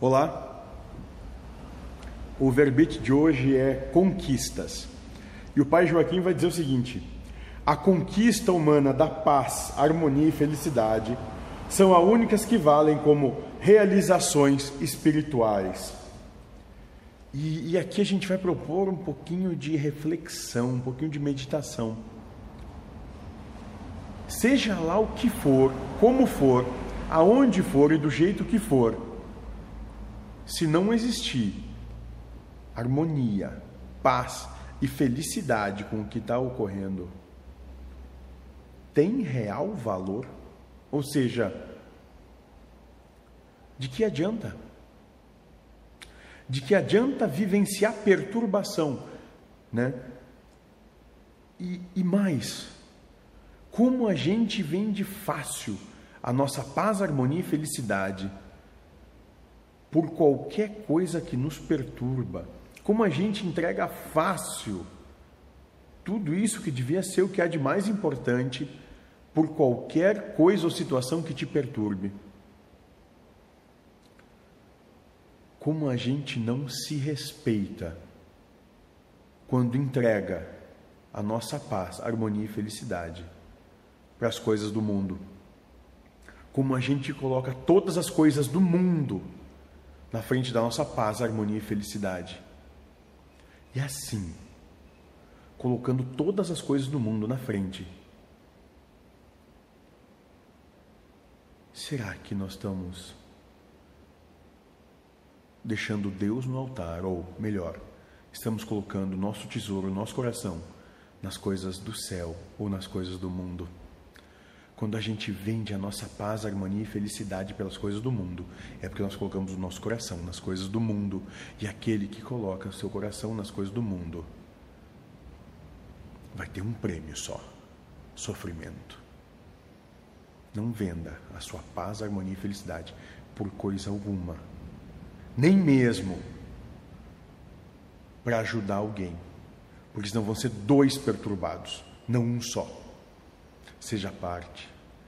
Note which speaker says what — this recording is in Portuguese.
Speaker 1: Olá, o verbete de hoje é conquistas. E o pai Joaquim vai dizer o seguinte: a conquista humana da paz, harmonia e felicidade são as únicas que valem como realizações espirituais. E, e aqui a gente vai propor um pouquinho de reflexão, um pouquinho de meditação. Seja lá o que for, como for, aonde for e do jeito que for, se não existir harmonia, paz e felicidade com o que está ocorrendo, tem real valor? Ou seja, de que adianta? De que adianta vivenciar perturbação, né? E, e mais, como a gente vende fácil a nossa paz, harmonia e felicidade por qualquer coisa que nos perturba. Como a gente entrega fácil tudo isso que devia ser o que há de mais importante por qualquer coisa ou situação que te perturbe. Como a gente não se respeita quando entrega a nossa paz, harmonia e felicidade para as coisas do mundo. Como a gente coloca todas as coisas do mundo na frente da nossa paz, harmonia e felicidade. E assim, colocando todas as coisas do mundo na frente, será que nós estamos deixando Deus no altar, ou melhor, estamos colocando nosso tesouro, nosso coração nas coisas do céu ou nas coisas do mundo? Quando a gente vende a nossa paz, harmonia e felicidade pelas coisas do mundo, é porque nós colocamos o nosso coração nas coisas do mundo. E aquele que coloca o seu coração nas coisas do mundo vai ter um prêmio só: sofrimento. Não venda a sua paz, harmonia e felicidade por coisa alguma, nem mesmo para ajudar alguém, porque senão vão ser dois perturbados, não um só seja parte